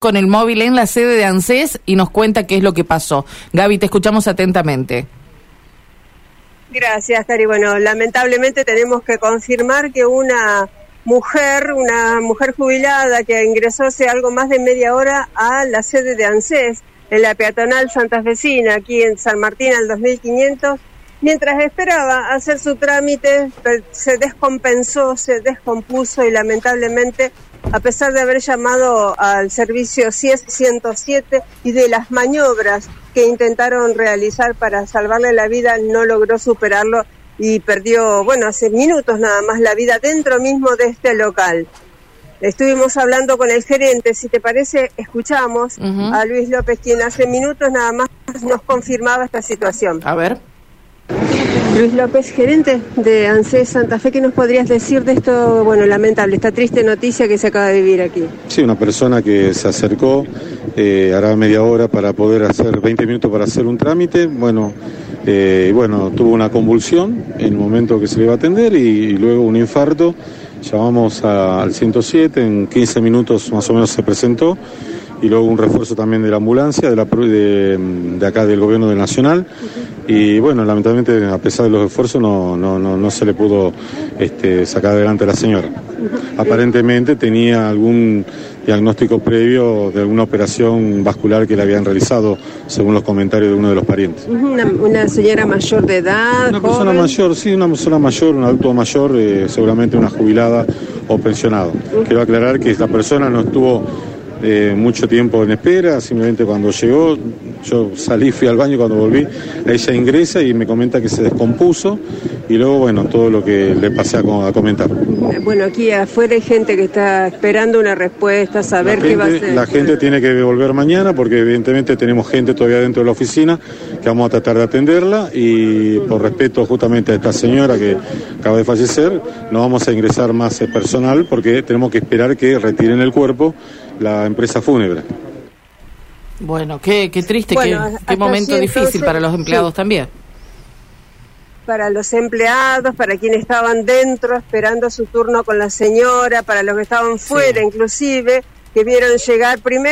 con el móvil en la sede de ANSES y nos cuenta qué es lo que pasó. Gaby, te escuchamos atentamente. Gracias, Cari. Bueno, lamentablemente tenemos que confirmar que una mujer, una mujer jubilada que ingresó hace algo más de media hora a la sede de ANSES en la peatonal Santa Fecina, aquí en San Martín al 2500, mientras esperaba hacer su trámite, se descompensó, se descompuso y lamentablemente a pesar de haber llamado al servicio CIES 107 y de las maniobras que intentaron realizar para salvarle la vida, no logró superarlo y perdió, bueno, hace minutos nada más la vida dentro mismo de este local. Estuvimos hablando con el gerente, si te parece, escuchamos a Luis López, quien hace minutos nada más nos confirmaba esta situación. A ver. Luis López, gerente de ANSES Santa Fe, ¿qué nos podrías decir de esto, bueno, lamentable, esta triste noticia que se acaba de vivir aquí? Sí, una persona que se acercó, eh, hará media hora para poder hacer, 20 minutos para hacer un trámite, bueno, eh, bueno, tuvo una convulsión en el momento que se le iba a atender y, luego un infarto, llamamos al 107, en 15 minutos más o menos se presentó y luego un refuerzo también de la ambulancia de, la, de, de acá del gobierno del Nacional y bueno, lamentablemente a pesar de los esfuerzos no, no, no, no se le pudo este, sacar adelante a la señora. Aparentemente tenía algún diagnóstico previo de alguna operación vascular que le habían realizado, según los comentarios de uno de los parientes. Una, señora mayor de edad. Una persona mayor, sí, una persona mayor, un adulto mayor, eh, seguramente una jubilada o pensionado. Quiero aclarar que esta persona no estuvo eh, mucho tiempo en espera, simplemente cuando llegó, yo salí, fui al baño, cuando volví, ella ingresa y me comenta que se descompuso y luego, bueno, todo lo que le pasé a, comentar. Bueno, aquí afuera hay gente que está esperando una respuesta, saber qué va a hacer. La gente tiene que volver mañana porque evidentemente tenemos gente todavía dentro de la oficina que vamos a tratar de atenderla y por respeto justamente a esta señora que acaba de fallecer, no vamos a ingresar más personal porque tenemos que esperar que retiren el cuerpo la empresa fúnebre. Bueno, qué, qué triste, qué, momento difícil para los empleados también. Para los empleados, para quienes estaban dentro esperando su turno con la señora, para los que estaban fuera inclusive, que vieron llegar primero.